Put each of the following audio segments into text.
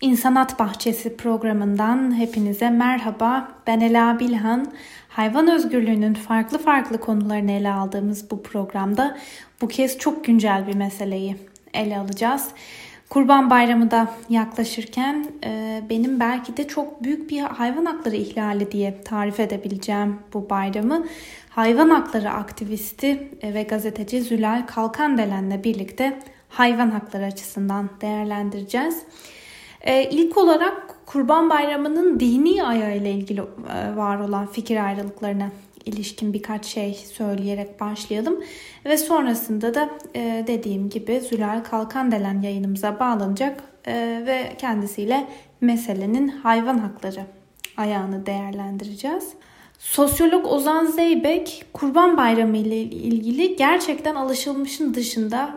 İnsanat Bahçesi programından hepinize merhaba. Ben Ela Bilhan. Hayvan özgürlüğünün farklı farklı konularını ele aldığımız bu programda bu kez çok güncel bir meseleyi ele alacağız. Kurban Bayramı da yaklaşırken e, benim belki de çok büyük bir hayvan hakları ihlali diye tarif edebileceğim bu bayramı hayvan hakları aktivisti e, ve gazeteci Zülal Kalkandelen'le birlikte hayvan hakları açısından değerlendireceğiz. Ee, ilk olarak Kurban Bayramı'nın dini ayağıyla ilgili e, var olan fikir ayrılıklarına ilişkin birkaç şey söyleyerek başlayalım. Ve sonrasında da e, dediğim gibi Zülal Kalkandelen yayınımıza bağlanacak e, ve kendisiyle meselenin hayvan hakları ayağını değerlendireceğiz. Sosyolog Ozan Zeybek Kurban Bayramı ile ilgili gerçekten alışılmışın dışında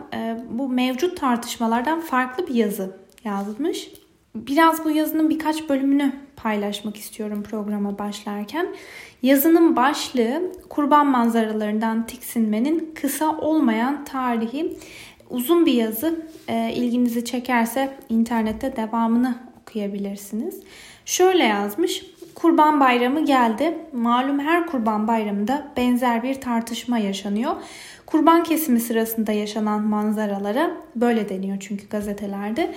bu mevcut tartışmalardan farklı bir yazı yazmış. Biraz bu yazının birkaç bölümünü paylaşmak istiyorum programa başlarken. Yazının başlığı kurban manzaralarından tiksinmenin kısa olmayan tarihi uzun bir yazı. E, ilginizi çekerse internette devamını okuyabilirsiniz. Şöyle yazmış. Kurban Bayramı geldi. Malum her Kurban Bayramı'nda benzer bir tartışma yaşanıyor. Kurban kesimi sırasında yaşanan manzaralara böyle deniyor çünkü gazetelerde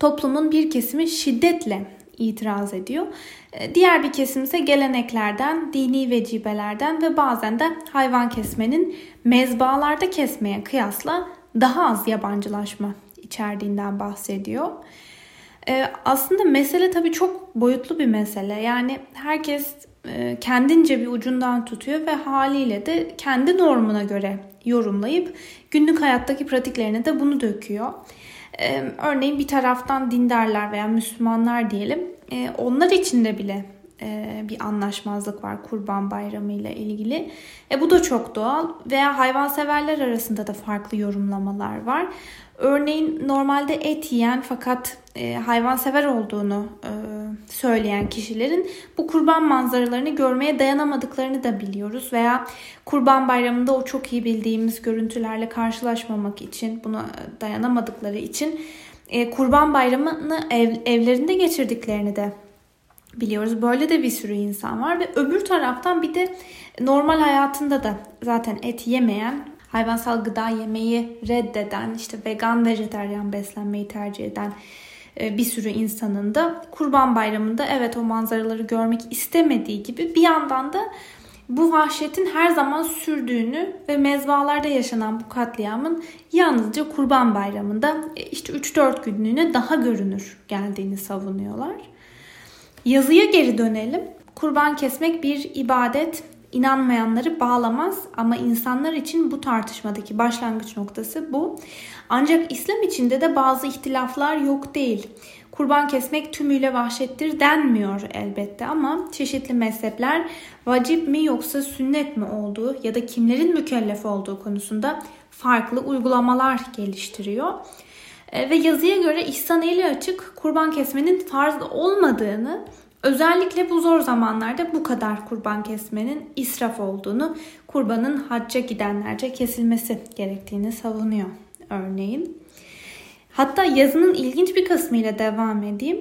toplumun bir kesimi şiddetle itiraz ediyor. E, diğer bir kesim ise geleneklerden, dini vecibelerden ve bazen de hayvan kesmenin mezbalarda kesmeye kıyasla daha az yabancılaşma içerdiğinden bahsediyor. Ee, aslında mesele tabii çok boyutlu bir mesele. Yani herkes e, kendince bir ucundan tutuyor ve haliyle de kendi normuna göre yorumlayıp günlük hayattaki pratiklerine de bunu döküyor. Örneğin bir taraftan dindarlar veya Müslümanlar diyelim. Onlar içinde bile e, bir anlaşmazlık var Kurban Bayramı ile ilgili. E, bu da çok doğal veya hayvanseverler arasında da farklı yorumlamalar var. Örneğin normalde et yiyen fakat e, hayvansever olduğunu e, söyleyen kişilerin bu kurban manzaralarını görmeye dayanamadıklarını da biliyoruz. Veya kurban bayramında o çok iyi bildiğimiz görüntülerle karşılaşmamak için, buna dayanamadıkları için e, kurban bayramını ev, evlerinde geçirdiklerini de biliyoruz. Böyle de bir sürü insan var ve öbür taraftan bir de normal hayatında da zaten et yemeyen hayvansal gıda yemeyi reddeden, işte vegan, vejeteryan beslenmeyi tercih eden e, bir sürü insanın da Kurban Bayramı'nda evet o manzaraları görmek istemediği gibi bir yandan da bu vahşetin her zaman sürdüğünü ve mezbalarda yaşanan bu katliamın yalnızca Kurban Bayramı'nda e, işte 3-4 günlüğüne daha görünür geldiğini savunuyorlar. Yazıya geri dönelim. Kurban kesmek bir ibadet inanmayanları bağlamaz ama insanlar için bu tartışmadaki başlangıç noktası bu. Ancak İslam içinde de bazı ihtilaflar yok değil. Kurban kesmek tümüyle vahşettir denmiyor elbette ama çeşitli mezhepler vacip mi yoksa sünnet mi olduğu ya da kimlerin mükellef olduğu konusunda farklı uygulamalar geliştiriyor. E, ve yazıya göre İhsan eli açık kurban kesmenin farz olmadığını Özellikle bu zor zamanlarda bu kadar kurban kesmenin israf olduğunu, kurbanın hacca gidenlerce kesilmesi gerektiğini savunuyor örneğin. Hatta yazının ilginç bir kısmıyla devam edeyim.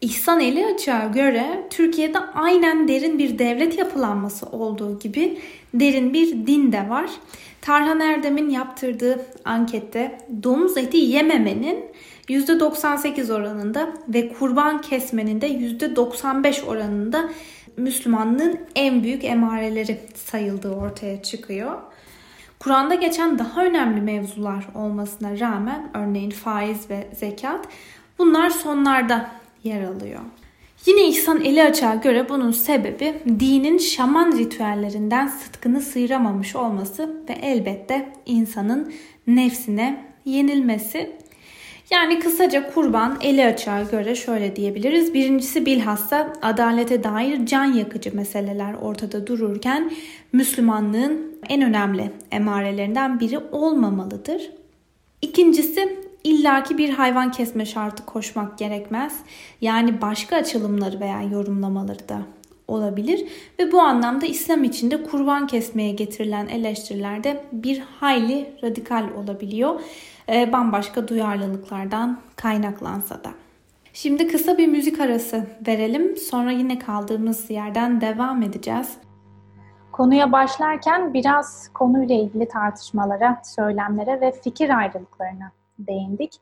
İhsan Eli Açık'a göre Türkiye'de aynen derin bir devlet yapılanması olduğu gibi derin bir din de var. Tarhan Erdem'in yaptırdığı ankette domuz eti yememenin %98 oranında ve kurban kesmenin de %95 oranında Müslümanlığın en büyük emareleri sayıldığı ortaya çıkıyor. Kur'an'da geçen daha önemli mevzular olmasına rağmen örneğin faiz ve zekat bunlar sonlarda yer alıyor. Yine İhsan Eli Açık'a göre bunun sebebi dinin şaman ritüellerinden sıtkını sıyıramamış olması ve elbette insanın nefsine yenilmesi. Yani kısaca kurban eli açığa göre şöyle diyebiliriz. Birincisi bilhassa adalete dair can yakıcı meseleler ortada dururken Müslümanlığın en önemli emarelerinden biri olmamalıdır. İkincisi illaki bir hayvan kesme şartı koşmak gerekmez. Yani başka açılımları veya yorumlamaları da olabilir ve bu anlamda İslam içinde kurban kesmeye getirilen eleştiriler de bir hayli radikal olabiliyor. E, bambaşka duyarlılıklardan kaynaklansa da. Şimdi kısa bir müzik arası verelim. Sonra yine kaldığımız yerden devam edeceğiz. Konuya başlarken biraz konuyla ilgili tartışmalara, söylemlere ve fikir ayrılıklarına değindik.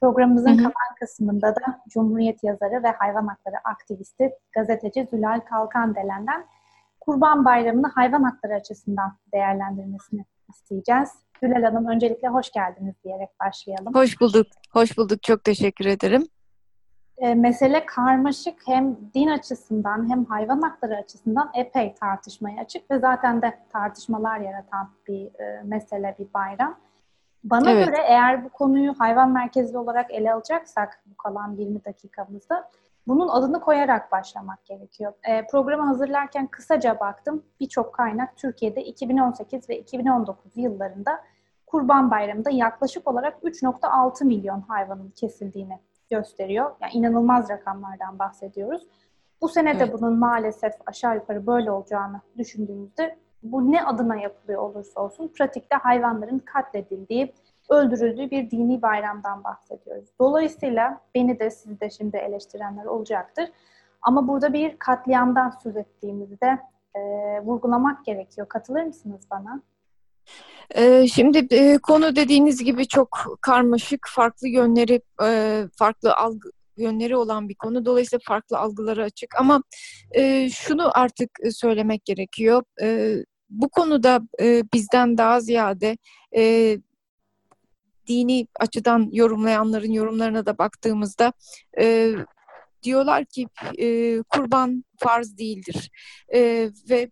Programımızın hı hı. kalan kısmında da Cumhuriyet yazarı ve hayvan hakları aktivisti gazeteci Zülal Kalkan Delen'den Kurban Bayramı'nı hayvan hakları açısından değerlendirmesini isteyeceğiz. Zülal Hanım öncelikle hoş geldiniz diyerek başlayalım. Hoş bulduk. Hoş bulduk. Çok teşekkür ederim. E, mesele karmaşık hem din açısından hem hayvan hakları açısından epey tartışmaya açık ve zaten de tartışmalar yaratan bir e, mesele, bir bayram. Bana evet. göre eğer bu konuyu hayvan merkezli olarak ele alacaksak bu kalan 20 dakikamızda bunun adını koyarak başlamak gerekiyor. E, programı hazırlarken kısaca baktım. Birçok kaynak Türkiye'de 2018 ve 2019 yıllarında Kurban Bayramı'nda yaklaşık olarak 3.6 milyon hayvanın kesildiğini gösteriyor. Yani inanılmaz rakamlardan bahsediyoruz. Bu sene de evet. bunun maalesef aşağı yukarı böyle olacağını düşündüğümüzde bu ne adına yapılıyor olursa olsun pratikte hayvanların katledildiği, öldürüldüğü bir dini bayramdan bahsediyoruz. Dolayısıyla beni de sizi de şimdi eleştirenler olacaktır. Ama burada bir katliamdan söz ettiğimizi de e, vurgulamak gerekiyor. Katılır mısınız bana? Ee, şimdi e, konu dediğiniz gibi çok karmaşık, farklı yönleri, e, farklı algı yönleri olan bir konu. Dolayısıyla farklı algıları açık. Ama e, şunu artık söylemek gerekiyor. Bu konuda bizden daha ziyade dini açıdan yorumlayanların yorumlarına da baktığımızda diyorlar ki kurban farz değildir ve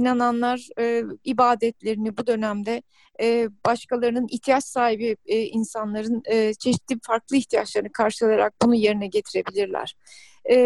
inananlar e, ibadetlerini bu dönemde e, başkalarının ihtiyaç sahibi e, insanların e, çeşitli farklı ihtiyaçlarını karşılayarak bunu yerine getirebilirler. E,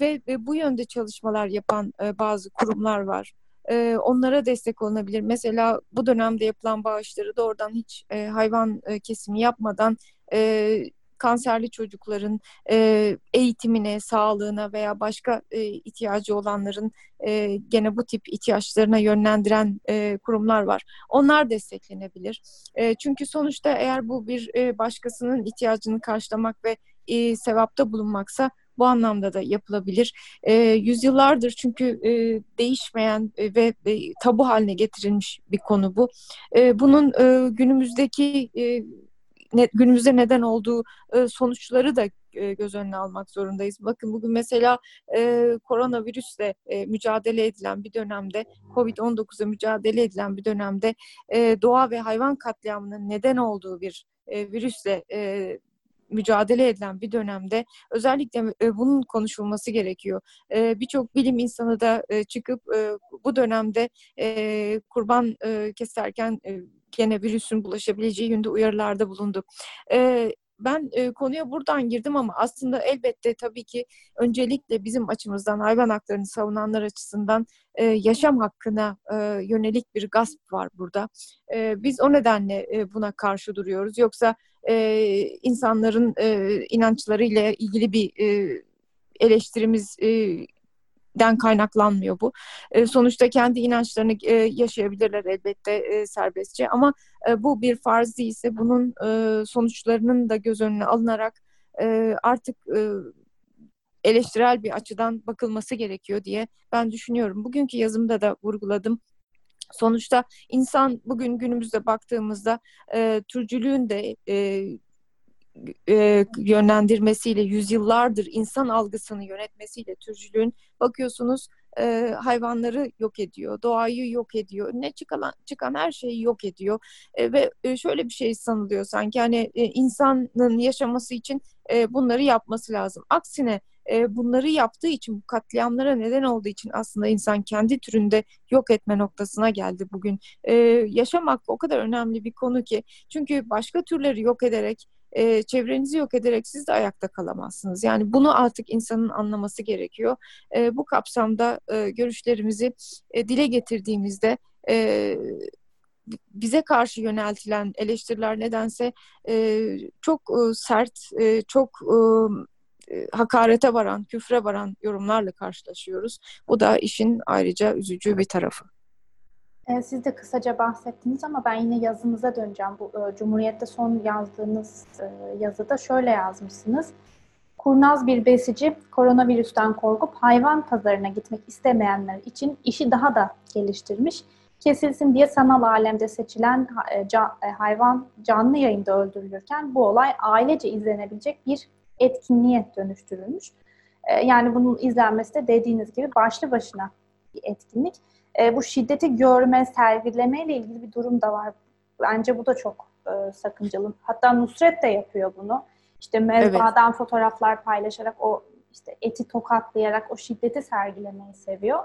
ve, ve bu yönde çalışmalar yapan e, bazı kurumlar var. E, onlara destek olunabilir. Mesela bu dönemde yapılan bağışları doğrudan hiç e, hayvan e, kesimi yapmadan e, kanserli çocukların e, eğitimine, sağlığına veya başka e, ihtiyacı olanların e, gene bu tip ihtiyaçlarına yönlendiren e, kurumlar var. Onlar desteklenebilir. E, çünkü sonuçta eğer bu bir e, başkasının ihtiyacını karşılamak ve e, sevapta bulunmaksa bu anlamda da yapılabilir. E, yüzyıllardır çünkü e, değişmeyen ve e, tabu haline getirilmiş bir konu bu. E, bunun e, günümüzdeki e, ne, günümüzde neden olduğu e, sonuçları da e, göz önüne almak zorundayız. Bakın bugün mesela e, koronavirüsle e, mücadele edilen bir dönemde, Covid-19'a mücadele edilen bir dönemde e, doğa ve hayvan katliamının neden olduğu bir e, virüsle e, mücadele edilen bir dönemde özellikle e, bunun konuşulması gerekiyor. E, Birçok bilim insanı da e, çıkıp bu dönemde kurban keserken gene virüsün bulaşabileceği yönde uyarılarda bulundu. E, ben e, konuya buradan girdim ama aslında elbette tabii ki öncelikle bizim açımızdan hayvan haklarını savunanlar açısından e, yaşam hakkına e, yönelik bir gasp var burada. E, biz o nedenle e, buna karşı duruyoruz. Yoksa e, insanların e, inançlarıyla ilgili bir e, eleştirimiz e, den kaynaklanmıyor bu. E, sonuçta kendi inançlarını e, yaşayabilirler elbette e, serbestçe ama e, bu bir farz değilse bunun e, sonuçlarının da göz önüne alınarak e, artık e, eleştirel bir açıdan bakılması gerekiyor diye ben düşünüyorum. Bugünkü yazımda da vurguladım. Sonuçta insan bugün günümüzde baktığımızda e, türcülüğün de e, e, yönlendirmesiyle yüzyıllardır insan algısını yönetmesiyle türcülüğün bakıyorsunuz e, hayvanları yok ediyor, doğayı yok ediyor, ne çıkan çıkan her şeyi yok ediyor e, ve e, şöyle bir şey sanılıyor sanki hani e, insanın yaşaması için e, bunları yapması lazım. Aksine e, bunları yaptığı için, bu katliamlara neden olduğu için aslında insan kendi türünde yok etme noktasına geldi bugün. E, yaşam hakkı o kadar önemli bir konu ki çünkü başka türleri yok ederek e, çevrenizi yok ederek siz de ayakta kalamazsınız. Yani bunu artık insanın anlaması gerekiyor. E, bu kapsamda e, görüşlerimizi e, dile getirdiğimizde e, bize karşı yöneltilen eleştiriler nedense e, çok e, sert, e, çok e, hakarete varan, küfre varan yorumlarla karşılaşıyoruz. Bu da işin ayrıca üzücü bir tarafı. Ee, siz de kısaca bahsettiniz ama ben yine yazınıza döneceğim. Bu e, Cumhuriyet'te son yazdığınız e, yazıda şöyle yazmışsınız. Kurnaz bir besici koronavirüsten korkup hayvan pazarına gitmek istemeyenler için işi daha da geliştirmiş. Kesilsin diye sanal alemde seçilen e, hayvan canlı yayında öldürülürken bu olay ailece izlenebilecek bir etkinliğe dönüştürülmüş. Yani bunun izlenmesi de dediğiniz gibi başlı başına bir etkinlik. Bu şiddeti görme, sergileme ile ilgili bir durum da var. Bence bu da çok sakıncalı. Hatta Nusret de yapıyor bunu. İşte mezbahadan evet. fotoğraflar paylaşarak o işte eti tokatlayarak o şiddeti sergilemeyi seviyor.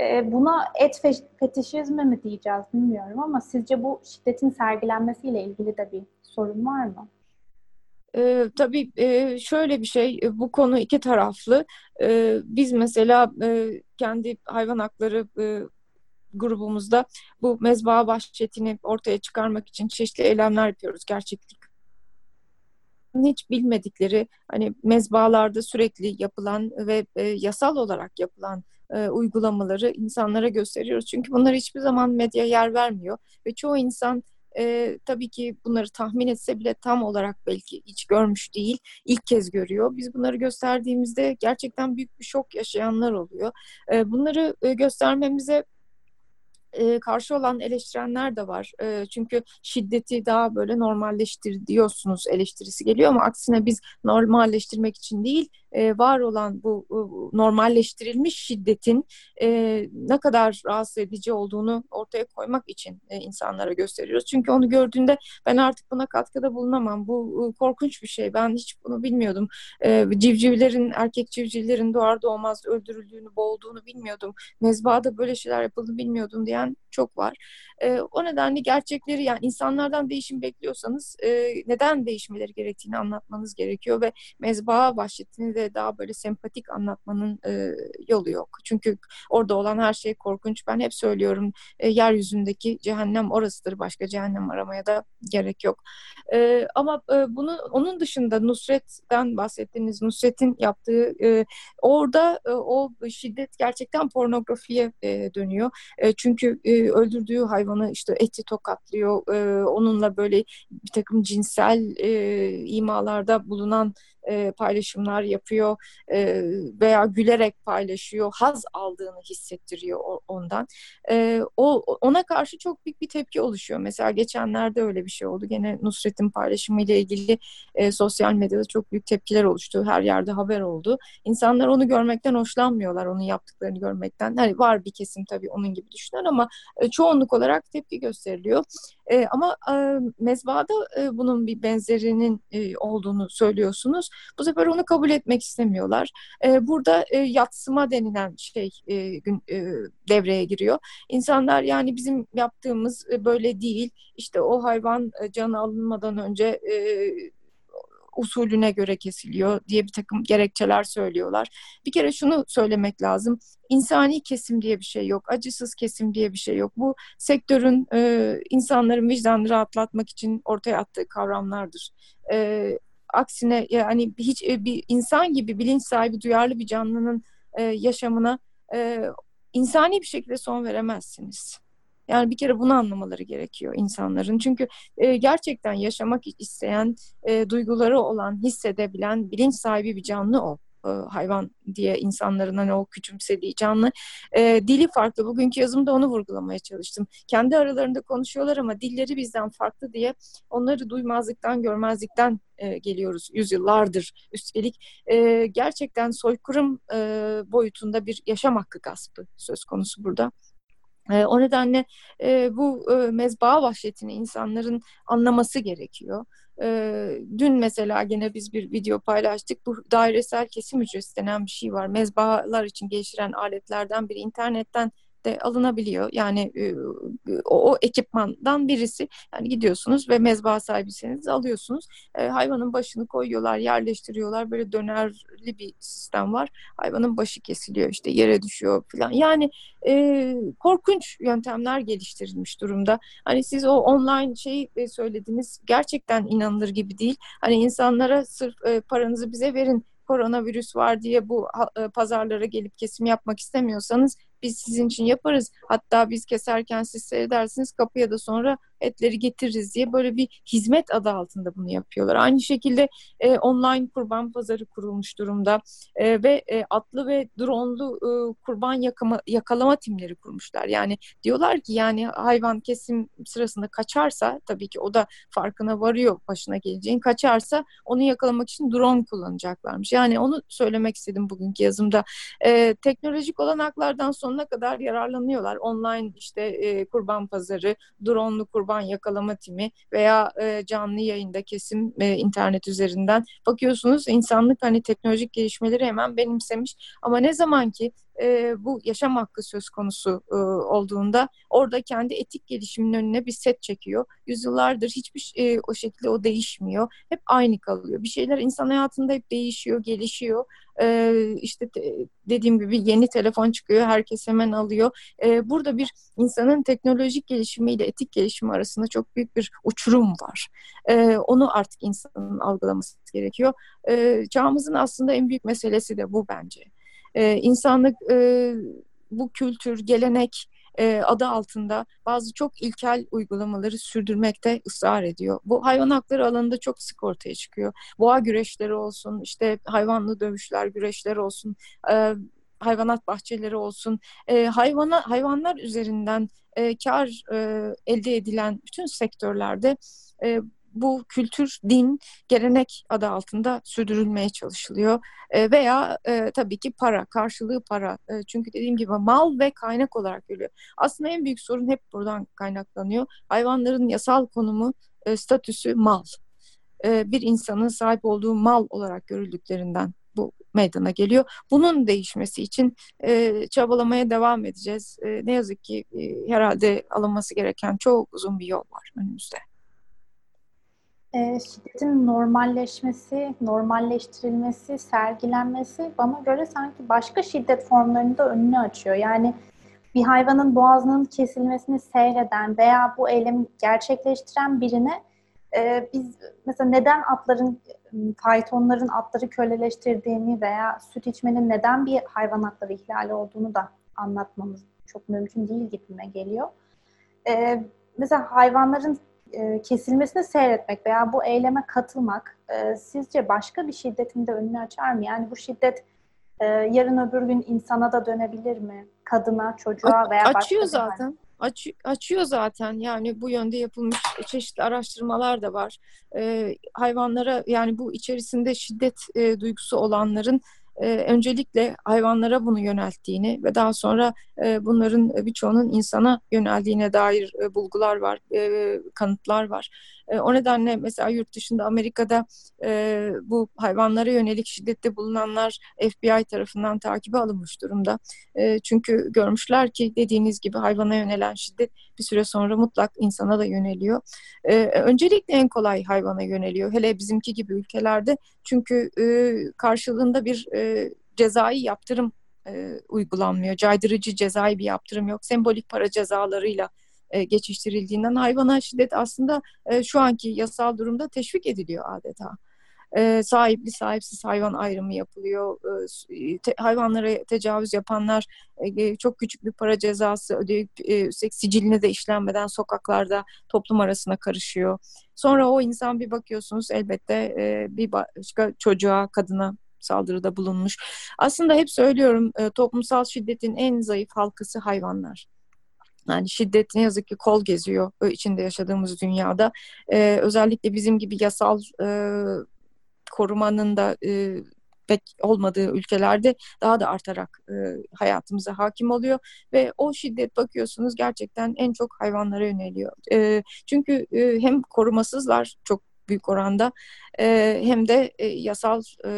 Ee, buna et fetişizmi mi diyeceğiz bilmiyorum ama sizce bu şiddetin sergilenmesiyle ilgili de bir sorun var mı? Ee, tabii e, şöyle bir şey, e, bu konu iki taraflı. Ee, biz mesela e, kendi hayvan hakları e, grubumuzda bu mezbaa vahşetini ortaya çıkarmak için çeşitli eylemler yapıyoruz. Gerçeklik hiç bilmedikleri hani mezbalarda sürekli yapılan ve e, yasal olarak yapılan e, uygulamaları insanlara gösteriyoruz. Çünkü bunlar hiçbir zaman medya yer vermiyor ve çoğu insan e, tabii ki bunları tahmin etse bile tam olarak belki hiç görmüş değil, ilk kez görüyor. Biz bunları gösterdiğimizde gerçekten büyük bir şok yaşayanlar oluyor. E, bunları e, göstermemize e, karşı olan eleştirenler de var. E, çünkü şiddeti daha böyle normalleştir diyorsunuz eleştirisi geliyor ama aksine biz normalleştirmek için değil, e, var olan bu normalleştirilmiş şiddetin e, ne kadar rahatsız edici olduğunu ortaya koymak için e, insanlara gösteriyoruz. Çünkü onu gördüğünde ben artık buna katkıda bulunamam. Bu korkunç bir şey. Ben hiç bunu bilmiyordum. E, civcivlerin, erkek civcivlerin doğar doğmaz öldürüldüğünü, boğulduğunu bilmiyordum. Mezbahada böyle şeyler yapıldığını bilmiyordum diyen çok var. O nedenle gerçekleri yani insanlardan değişim bekliyorsanız neden değişmeleri gerektiğini anlatmanız gerekiyor ve mezbaha vahşetini de daha böyle sempatik anlatmanın e, yolu yok. Çünkü orada olan her şey korkunç. Ben hep söylüyorum e, yeryüzündeki cehennem orasıdır. Başka cehennem aramaya da gerek yok. E, ama e, bunu onun dışında Nusret'ten bahsettiğiniz Nusret'in yaptığı e, orada e, o şiddet gerçekten pornografiye e, dönüyor. E, çünkü e, öldürdüğü hayvanı işte eti tokatlıyor. E, onunla böyle bir takım cinsel e, imalarda bulunan e, paylaşımlar yapıyor e, veya gülerek paylaşıyor, haz aldığını hissettiriyor ondan. E, o ona karşı çok büyük bir tepki oluşuyor. Mesela geçenlerde öyle bir şey oldu. Gene Nusret'in paylaşımı ile ilgili e, sosyal medyada çok büyük tepkiler oluştu. Her yerde haber oldu. İnsanlar onu görmekten hoşlanmıyorlar, onun yaptıklarını görmekten. Hani var bir kesim tabii onun gibi düşünen ama e, çoğunluk olarak tepki gösteriliyor. E, ama e, mezbada e, bunun bir benzerinin e, olduğunu söylüyorsunuz. Bu sefer onu kabul etmek istemiyorlar. E, burada e, yatsıma denilen şey e, gün, e, devreye giriyor. İnsanlar yani bizim yaptığımız e, böyle değil. İşte o hayvan e, canı alınmadan önce e, usulüne göre kesiliyor diye bir takım gerekçeler söylüyorlar. Bir kere şunu söylemek lazım. İnsani kesim diye bir şey yok. Acısız kesim diye bir şey yok. Bu sektörün e, insanların vicdanını rahatlatmak için ortaya attığı kavramlardır. E, aksine yani hiç e, bir insan gibi bilinç sahibi, duyarlı bir canlının e, yaşamına e, insani bir şekilde son veremezsiniz. Yani bir kere bunu anlamaları gerekiyor insanların. Çünkü e, gerçekten yaşamak isteyen, e, duyguları olan, hissedebilen, bilinç sahibi bir canlı o e, hayvan diye insanların hani o küçümsediği canlı. E, dili farklı. Bugünkü yazımda onu vurgulamaya çalıştım. Kendi aralarında konuşuyorlar ama dilleri bizden farklı diye onları duymazlıktan, görmezlikten e, geliyoruz yüzyıllardır. Üstelik e, gerçekten soykırım e, boyutunda bir yaşam hakkı gaspı söz konusu burada. E, o nedenle e, bu e, mezbaa vahşetini insanların anlaması gerekiyor. E, dün mesela gene biz bir video paylaştık. Bu dairesel kesim ücreti denen bir şey var. Mezbahalar için geliştiren aletlerden biri internetten de alınabiliyor. Yani e, o, o ekipmandan birisi. Yani gidiyorsunuz ve mezba sahibisiniz alıyorsunuz. E, hayvanın başını koyuyorlar, yerleştiriyorlar. Böyle dönerli bir sistem var. Hayvanın başı kesiliyor işte yere düşüyor falan. Yani e, korkunç yöntemler geliştirilmiş durumda. Hani siz o online şeyi e, söylediniz gerçekten inanılır gibi değil. Hani insanlara sırf e, paranızı bize verin koronavirüs var diye bu e, pazarlara gelip kesim yapmak istemiyorsanız biz sizin için yaparız. Hatta biz keserken siz seyredersiniz kapıya da sonra etleri getiririz diye böyle bir hizmet adı altında bunu yapıyorlar. Aynı şekilde e, online kurban pazarı kurulmuş durumda e, ve e, atlı ve dronlu e, kurban yakama, yakalama timleri kurmuşlar. Yani diyorlar ki yani hayvan kesim sırasında kaçarsa tabii ki o da farkına varıyor başına geleceğin kaçarsa onu yakalamak için drone kullanacaklarmış. Yani onu söylemek istedim bugünkü yazımda. E, teknolojik olanaklardan sonuna kadar yararlanıyorlar. Online işte e, kurban pazarı, dronlu kurban yakalama timi veya e, canlı yayında kesim e, internet üzerinden bakıyorsunuz. İnsanlık hani teknolojik gelişmeleri hemen benimsemiş. Ama ne zaman ki e, bu yaşam hakkı söz konusu e, olduğunda orada kendi etik gelişimin önüne bir set çekiyor. Yüzyıllardır hiçbir e, o şekilde o değişmiyor. Hep aynı kalıyor. Bir şeyler insan hayatında hep değişiyor, gelişiyor. E, işte te, dediğim gibi yeni telefon çıkıyor, herkes hemen alıyor. E, burada bir insanın teknolojik gelişimiyle etik gelişimi arasında çok büyük bir uçurum var. E, onu artık insanın algılaması gerekiyor. E, çağımızın aslında en büyük meselesi de bu bence. E, insanlık e, bu kültür, gelenek e, adı altında bazı çok ilkel uygulamaları sürdürmekte ısrar ediyor. Bu hayvan hakları alanında çok sık ortaya çıkıyor. Boğa güreşleri olsun, işte hayvanlı dövüşler, güreşler olsun, e, hayvanat bahçeleri olsun, e, hayvana hayvanlar üzerinden e, kar e, elde edilen bütün sektörlerde e, bu kültür, din, gelenek adı altında sürdürülmeye çalışılıyor. E, veya e, tabii ki para, karşılığı para. E, çünkü dediğim gibi mal ve kaynak olarak görülüyor. Aslında en büyük sorun hep buradan kaynaklanıyor. Hayvanların yasal konumu, e, statüsü mal. E, bir insanın sahip olduğu mal olarak görüldüklerinden bu meydana geliyor. Bunun değişmesi için e, çabalamaya devam edeceğiz. E, ne yazık ki e, herhalde alınması gereken çok uzun bir yol var önümüzde e, şiddetin normalleşmesi, normalleştirilmesi, sergilenmesi bana göre sanki başka şiddet formlarını da önünü açıyor. Yani bir hayvanın boğazının kesilmesini seyreden veya bu eylemi gerçekleştiren birine e, biz mesela neden atların, faytonların atları köleleştirdiğini veya süt içmenin neden bir hayvan hakları ihlali olduğunu da anlatmamız çok mümkün değil gibime geliyor. E, mesela hayvanların e, kesilmesini seyretmek veya bu eyleme katılmak e, sizce başka bir şiddetin de önünü açar mı? Yani bu şiddet e, yarın öbür gün insana da dönebilir mi? Kadına, çocuğa veya başka Açıyor zaten. Aç, açıyor zaten yani bu yönde yapılmış çeşitli araştırmalar da var. Ee, hayvanlara yani bu içerisinde şiddet e, duygusu olanların e, öncelikle hayvanlara bunu yönelttiğini ve daha sonra e, bunların birçoğunun insana yöneldiğine dair e, bulgular var, e, kanıtlar var. E, o nedenle mesela yurt dışında Amerika'da e, bu hayvanlara yönelik şiddette bulunanlar FBI tarafından takibe alınmış durumda. E, çünkü görmüşler ki dediğiniz gibi hayvana yönelen şiddet bir süre sonra mutlak insana da yöneliyor. Öncelikle en kolay hayvana yöneliyor. Hele bizimki gibi ülkelerde çünkü karşılığında bir cezai yaptırım uygulanmıyor. Caydırıcı cezai bir yaptırım yok. Sembolik para cezalarıyla e, geçiştirildiğinden hayvana şiddet aslında e, şu anki yasal durumda teşvik ediliyor adeta. E, sahipli sahipsiz hayvan ayrımı yapılıyor. E, te, hayvanlara tecavüz yapanlar e, çok küçük bir para cezası ödeyip e, de işlenmeden sokaklarda toplum arasına karışıyor. Sonra o insan bir bakıyorsunuz elbette e, bir başka çocuğa, kadına saldırıda bulunmuş. Aslında hep söylüyorum e, toplumsal şiddetin en zayıf halkası hayvanlar. Yani şiddet ne yazık ki kol geziyor içinde yaşadığımız dünyada. E, özellikle bizim gibi yasal e, korumanın da e, pek olmadığı ülkelerde daha da artarak e, hayatımıza hakim oluyor ve o şiddet bakıyorsunuz gerçekten en çok hayvanlara yöneliyor. E, çünkü e, hem korumasızlar çok büyük oranda e, hem de e, yasal e,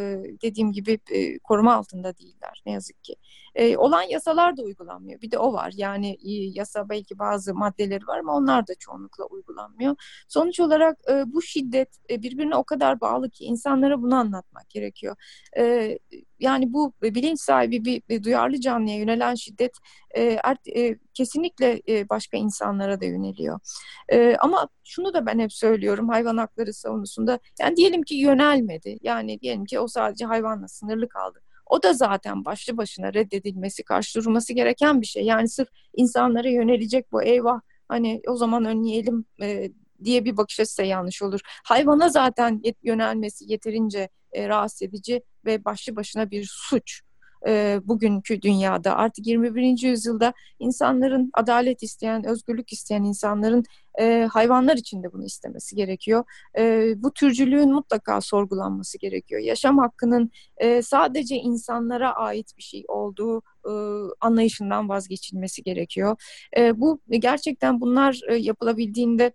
dediğim gibi e, koruma altında değiller ne yazık ki. E, olan yasalar da uygulanmıyor. Bir de o var. Yani e, yasa belki bazı maddeleri var ama onlar da çoğunlukla uygulanmıyor. Sonuç olarak e, bu şiddet e, birbirine o kadar bağlı ki insanlara bunu anlatmak gerekiyor. E, yani bu bilinç sahibi bir, bir duyarlı canlıya yönelen şiddet e, art, e, kesinlikle e, başka insanlara da yöneliyor. E, ama şunu da ben hep söylüyorum hayvan hakları savunusunda. Yani diyelim ki yönelmedi. Yani diyelim ki o sadece hayvanla sınırlı kaldı. O da zaten başlı başına reddedilmesi, karşı durulması gereken bir şey. Yani sırf insanlara yönelecek bu eyvah Hani o zaman önleyelim e, diye bir bakış açısı yanlış olur. Hayvana zaten yönelmesi yeterince e, rahatsız edici ve başlı başına bir suç e, bugünkü dünyada artık 21. yüzyılda insanların adalet isteyen, özgürlük isteyen insanların e, hayvanlar için de bunu istemesi gerekiyor. E, bu türcülüğün mutlaka sorgulanması gerekiyor. Yaşam hakkının e, sadece insanlara ait bir şey olduğu e, anlayışından vazgeçilmesi gerekiyor. E, bu gerçekten bunlar e, yapılabildiğinde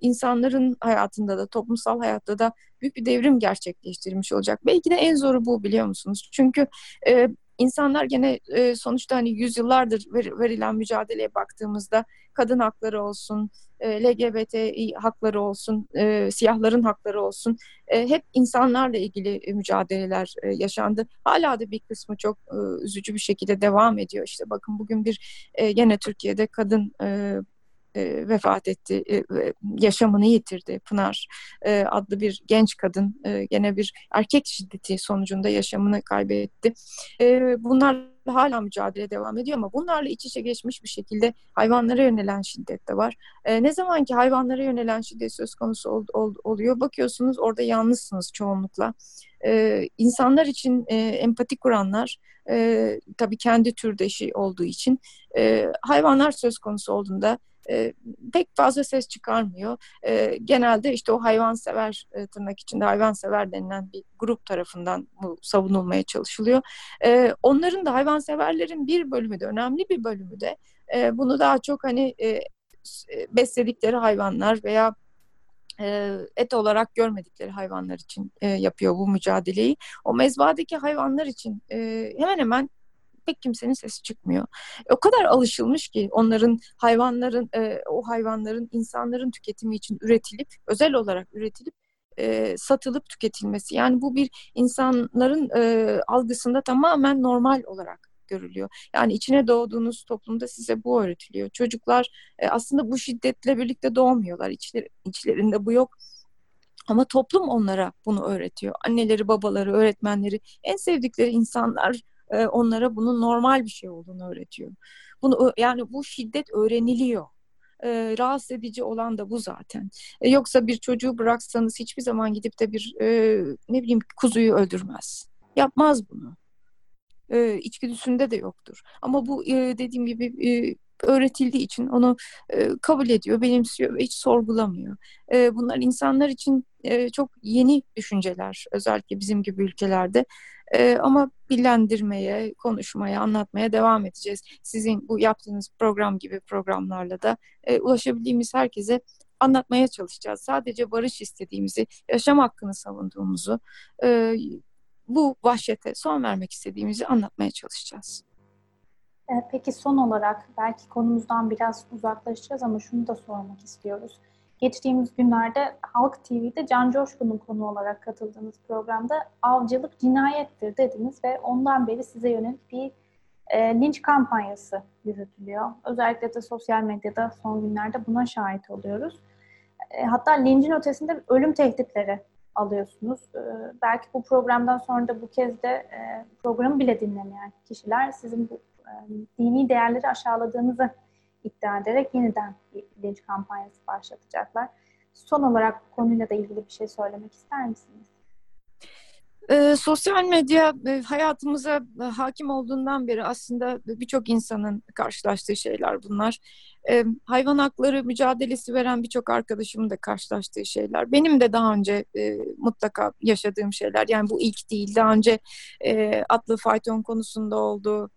insanların hayatında da toplumsal hayatta da büyük bir devrim gerçekleştirmiş olacak. Belki de en zoru bu biliyor musunuz? Çünkü e, insanlar gene sonuçta hani yüzyıllardır ver, verilen mücadeleye baktığımızda kadın hakları olsun, e, LGBT hakları olsun, e, siyahların hakları olsun e, hep insanlarla ilgili e, mücadeleler e, yaşandı. Hala da bir kısmı çok e, üzücü bir şekilde devam ediyor. İşte bakın bugün bir e, yine Türkiye'de kadın e, e, vefat etti, e, yaşamını yitirdi. Pınar e, adlı bir genç kadın e, gene bir erkek şiddeti sonucunda yaşamını kaybetti. Bunlar hala mücadele devam ediyor ama bunlarla iç içe geçmiş bir şekilde hayvanlara yönelen şiddet de var. Ne zaman ki hayvanlara yönelen şiddet söz konusu ol, ol, oluyor bakıyorsunuz orada yalnızsınız çoğunlukla. E, insanlar için e, empati kuranlar e, tabii kendi türdeşi olduğu için e, hayvanlar söz konusu olduğunda e, pek fazla ses çıkarmıyor. E, genelde işte o hayvansever e, tırnak içinde hayvansever denilen bir grup tarafından bu savunulmaya çalışılıyor. E, onların da hayvanseverlerin bir bölümü de önemli bir bölümü de e, bunu daha çok hani e, besledikleri hayvanlar veya et olarak görmedikleri hayvanlar için yapıyor bu mücadeleyi. O mezbadaki hayvanlar için hemen hemen pek kimsenin sesi çıkmıyor. E, o kadar alışılmış ki onların hayvanların e, o hayvanların insanların tüketimi için üretilip özel olarak üretilip e, satılıp tüketilmesi. Yani bu bir insanların e, algısında tamamen normal olarak görülüyor. Yani içine doğduğunuz toplumda size bu öğretiliyor. Çocuklar e, aslında bu şiddetle birlikte doğmuyorlar. İçler, içlerinde bu yok. Ama toplum onlara bunu öğretiyor. Anneleri, babaları, öğretmenleri, en sevdikleri insanlar e, onlara bunun normal bir şey olduğunu öğretiyor. Bunu yani bu şiddet öğreniliyor. E, rahatsız edici olan da bu zaten. E, yoksa bir çocuğu bıraksanız hiçbir zaman gidip de bir e, ne bileyim kuzuyu öldürmez. Yapmaz bunu. E, içgüdüsünde de yoktur. Ama bu e, dediğim gibi e, öğretildiği için onu e, kabul ediyor, benimsiyor ve hiç sorgulamıyor. E, bunlar insanlar için e, çok yeni düşünceler özellikle bizim gibi ülkelerde. E, ama bilendirmeye, konuşmaya, anlatmaya devam edeceğiz. Sizin bu yaptığınız program gibi programlarla da e, ulaşabildiğimiz herkese anlatmaya çalışacağız. Sadece barış istediğimizi, yaşam hakkını savunduğumuzu, e, bu vahşete son vermek istediğimizi anlatmaya çalışacağız. Peki son olarak belki konumuzdan biraz uzaklaşacağız ama şunu da sormak istiyoruz. Geçtiğimiz günlerde Halk TV'de Can Coşkun'un konu olarak katıldığınız programda avcılık cinayettir dediniz ve ondan beri size yönelik bir e, linç kampanyası yürütülüyor. Özellikle de sosyal medyada son günlerde buna şahit oluyoruz. E, hatta lincin ötesinde ölüm tehditleri alıyorsunuz. E, belki bu programdan sonra da bu kez de e, programı bile dinlemeyen kişiler sizin bu e, dini değerleri aşağıladığınızı iddia ederek yeniden bir bilinç kampanyası başlatacaklar. Son olarak bu konuyla da ilgili bir şey söylemek ister misiniz? E, sosyal medya e, hayatımıza e, hakim olduğundan beri aslında birçok insanın karşılaştığı şeyler bunlar. E, hayvan hakları mücadelesi veren birçok arkadaşımın da karşılaştığı şeyler. Benim de daha önce e, mutlaka yaşadığım şeyler. Yani bu ilk değil. Daha önce e, atlı fayton konusunda oldu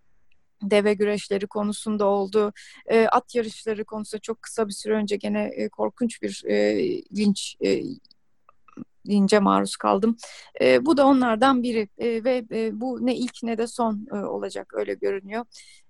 deve güreşleri konusunda oldu. E, at yarışları konusunda çok kısa bir süre önce gene e, korkunç bir e, linç e, lince maruz kaldım. E, bu da onlardan biri e, ve e, bu ne ilk ne de son e, olacak öyle görünüyor.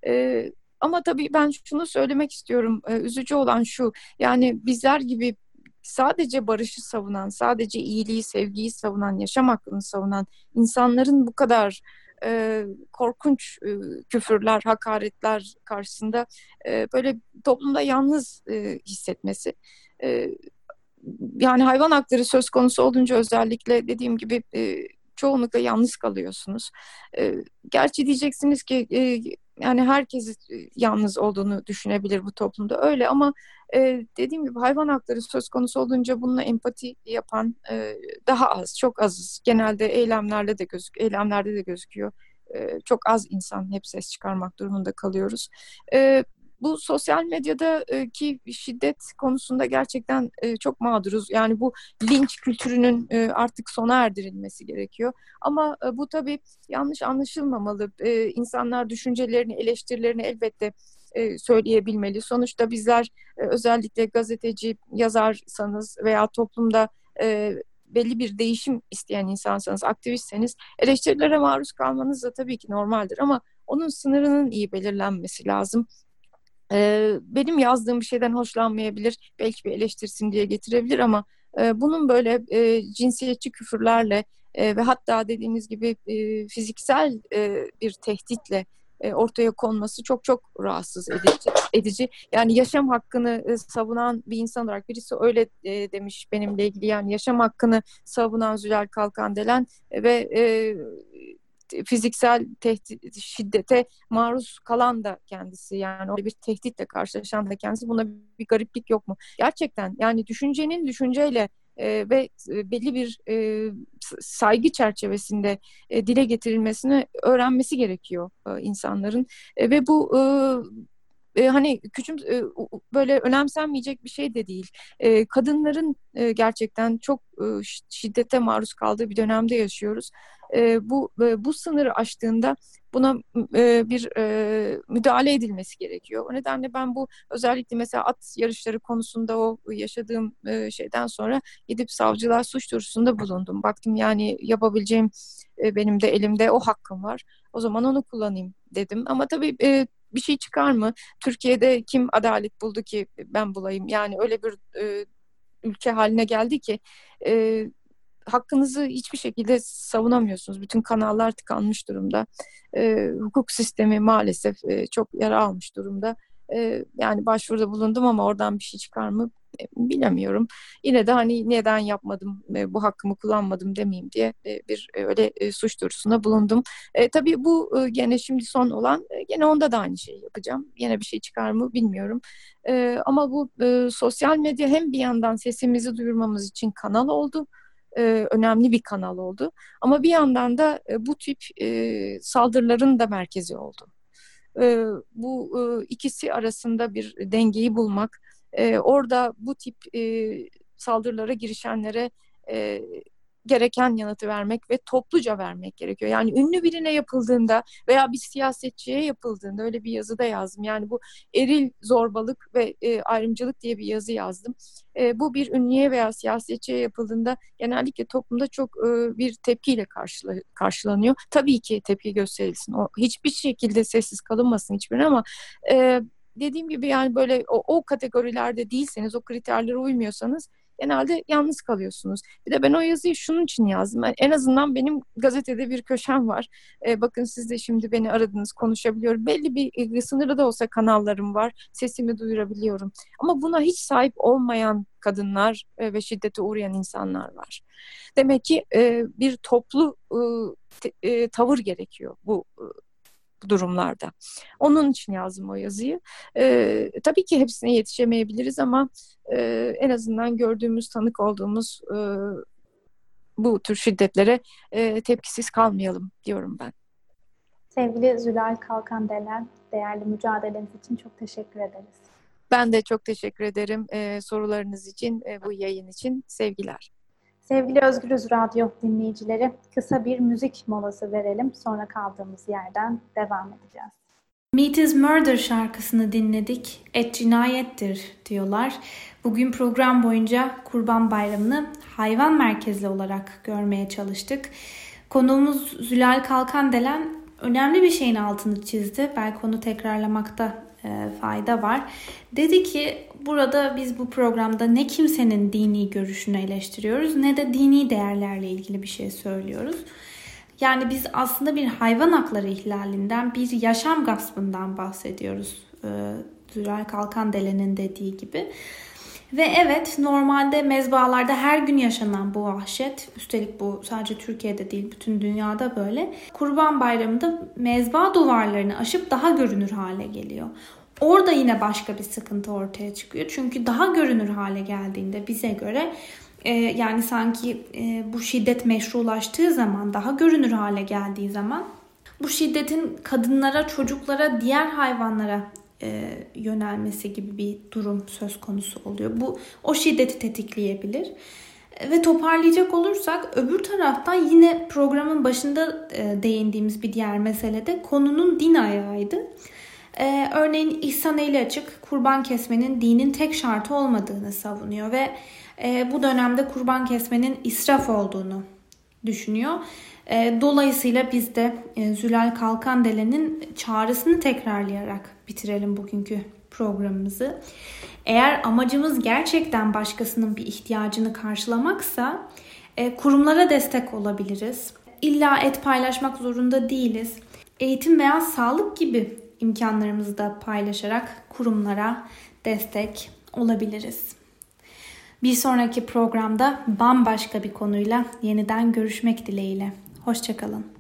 E, ama tabii ben şunu söylemek istiyorum. E, üzücü olan şu yani bizler gibi sadece barışı savunan, sadece iyiliği, sevgiyi savunan, yaşam hakkını savunan insanların bu kadar e, korkunç e, küfürler, hakaretler karşısında e, böyle toplumda yalnız e, hissetmesi. E, yani hayvan hakları söz konusu olunca özellikle dediğim gibi e, çoğunlukla yalnız kalıyorsunuz. E, gerçi diyeceksiniz ki e, yani herkes yalnız olduğunu düşünebilir bu toplumda öyle ama e, dediğim gibi hayvan hakları söz konusu olunca bununla empati yapan e, daha az, çok azız. Genelde eylemlerle de gözük, eylemlerde de gözüküyor. E, çok az insan hep ses çıkarmak durumunda kalıyoruz. E, bu sosyal medyadaki şiddet konusunda gerçekten e, çok mağduruz. Yani bu linç kültürünün e, artık sona erdirilmesi gerekiyor. Ama e, bu tabii yanlış anlaşılmamalı. E, insanlar düşüncelerini, eleştirilerini elbette söyleyebilmeli. Sonuçta bizler özellikle gazeteci, yazarsanız veya toplumda belli bir değişim isteyen insansanız, aktivistseniz eleştirilere maruz kalmanız da tabii ki normaldir ama onun sınırının iyi belirlenmesi lazım. Ee, benim yazdığım bir şeyden hoşlanmayabilir, belki bir eleştirsin diye getirebilir ama e, bunun böyle e, cinsiyetçi küfürlerle e, ve hatta dediğiniz gibi e, fiziksel e, bir tehditle e, ortaya konması çok çok rahatsız edici. edici. Yani yaşam hakkını e, savunan bir insan olarak birisi öyle e, demiş benimle ilgili yani yaşam hakkını savunan Zülal Kalkandelen ve e, fiziksel tehdit, şiddete maruz kalan da kendisi. Yani öyle bir tehditle karşılaşan da kendisi. Buna bir gariplik yok mu? Gerçekten. Yani düşüncenin düşünceyle e, ve e, belli bir e, saygı çerçevesinde e, dile getirilmesini öğrenmesi gerekiyor e, insanların. E, ve bu e, e, hani küçüm e, böyle önemsenmeyecek bir şey de değil. E, kadınların e, gerçekten çok e, şiddete maruz kaldığı bir dönemde yaşıyoruz. E, bu e, bu sınırı aştığında buna e, bir e, müdahale edilmesi gerekiyor. O nedenle ben bu özellikle mesela at yarışları konusunda o yaşadığım e, şeyden sonra gidip savcılığa suç duyurusunda bulundum. Baktım yani yapabileceğim e, benim de elimde o hakkım var. O zaman onu kullanayım dedim. Ama tabii e, bir şey çıkar mı? Türkiye'de kim adalet buldu ki ben bulayım? Yani öyle bir e, ülke haline geldi ki e, hakkınızı hiçbir şekilde savunamıyorsunuz. Bütün kanallar tıkanmış durumda. E, hukuk sistemi maalesef e, çok yara almış durumda. E, yani başvuruda bulundum ama oradan bir şey çıkar mı bilemiyorum. Yine de hani neden yapmadım, e, bu hakkımı kullanmadım demeyeyim diye e, bir e, öyle e, suç duyurusunda bulundum. E, tabii bu e, gene şimdi son olan, e, gene onda da aynı şeyi yapacağım. Yine bir şey çıkar mı bilmiyorum. E, ama bu e, sosyal medya hem bir yandan sesimizi duyurmamız için kanal oldu e, önemli bir kanal oldu. Ama bir yandan da e, bu tip e, saldırıların da merkezi oldu. E, bu e, ikisi arasında bir dengeyi bulmak, e, orada bu tip e, saldırılara girişenlere e, gereken yanıtı vermek ve topluca vermek gerekiyor. Yani ünlü birine yapıldığında veya bir siyasetçiye yapıldığında öyle bir yazıda yazdım. Yani bu eril zorbalık ve e, ayrımcılık diye bir yazı yazdım. E, bu bir ünlüye veya siyasetçiye yapıldığında genellikle toplumda çok e, bir tepkiyle karşıla, karşılanıyor. Tabii ki tepki gösterilsin. O hiçbir şekilde sessiz kalınmasın hiçbirine ama e, dediğim gibi yani böyle o, o kategorilerde değilseniz, o kriterlere uymuyorsanız genelde yalnız kalıyorsunuz. Bir de ben o yazıyı şunun için yazdım. Yani en azından benim gazetede bir köşem var. E, bakın siz de şimdi beni aradınız, konuşabiliyorum. Belli bir e, sınırı da olsa kanallarım var. Sesimi duyurabiliyorum. Ama buna hiç sahip olmayan kadınlar e, ve şiddete uğrayan insanlar var. Demek ki e, bir toplu e, te, e, tavır gerekiyor bu e, durumlarda. Onun için yazdım o yazıyı. E, tabii ki hepsine yetişemeyebiliriz ama e, en azından gördüğümüz, tanık olduğumuz e, bu tür şiddetlere e, tepkisiz kalmayalım diyorum ben. Sevgili Zülal Kalkan Delen, değerli mücadeleniz için çok teşekkür ederiz. Ben de çok teşekkür ederim e, sorularınız için, e, bu yayın için. Sevgiler. Sevgili Özgürüz Radyo dinleyicileri, kısa bir müzik molası verelim. Sonra kaldığımız yerden devam edeceğiz. Meat is Murder şarkısını dinledik. Et cinayettir diyorlar. Bugün program boyunca Kurban Bayramı'nı hayvan merkezli olarak görmeye çalıştık. Konuğumuz Zülal Kalkandelen önemli bir şeyin altını çizdi. Belki onu tekrarlamakta fayda var. Dedi ki burada biz bu programda ne kimsenin dini görüşünü eleştiriyoruz ne de dini değerlerle ilgili bir şey söylüyoruz. Yani biz aslında bir hayvan hakları ihlalinden, bir yaşam gaspından bahsediyoruz. E, Zülal Kalkan Delen'in dediği gibi. Ve evet normalde mezbalarda her gün yaşanan bu vahşet, üstelik bu sadece Türkiye'de değil bütün dünyada böyle. Kurban Bayramı'nda mezba duvarlarını aşıp daha görünür hale geliyor. Orada yine başka bir sıkıntı ortaya çıkıyor. Çünkü daha görünür hale geldiğinde bize göre e, yani sanki e, bu şiddet meşrulaştığı zaman, daha görünür hale geldiği zaman bu şiddetin kadınlara, çocuklara, diğer hayvanlara e, yönelmesi gibi bir durum söz konusu oluyor. Bu o şiddeti tetikleyebilir. Ve toparlayacak olursak öbür taraftan yine programın başında e, değindiğimiz bir diğer mesele de konunun din ayağıydı. E, örneğin İhsan Eli Açık kurban kesmenin dinin tek şartı olmadığını savunuyor ve e, bu dönemde kurban kesmenin israf olduğunu düşünüyor. E, dolayısıyla biz de e, Zülal Kalkandele'nin çağrısını tekrarlayarak bitirelim bugünkü programımızı. Eğer amacımız gerçekten başkasının bir ihtiyacını karşılamaksa e, kurumlara destek olabiliriz. İlla et paylaşmak zorunda değiliz. Eğitim veya sağlık gibi imkanlarımızı da paylaşarak kurumlara destek olabiliriz. Bir sonraki programda bambaşka bir konuyla yeniden görüşmek dileğiyle. Hoşçakalın.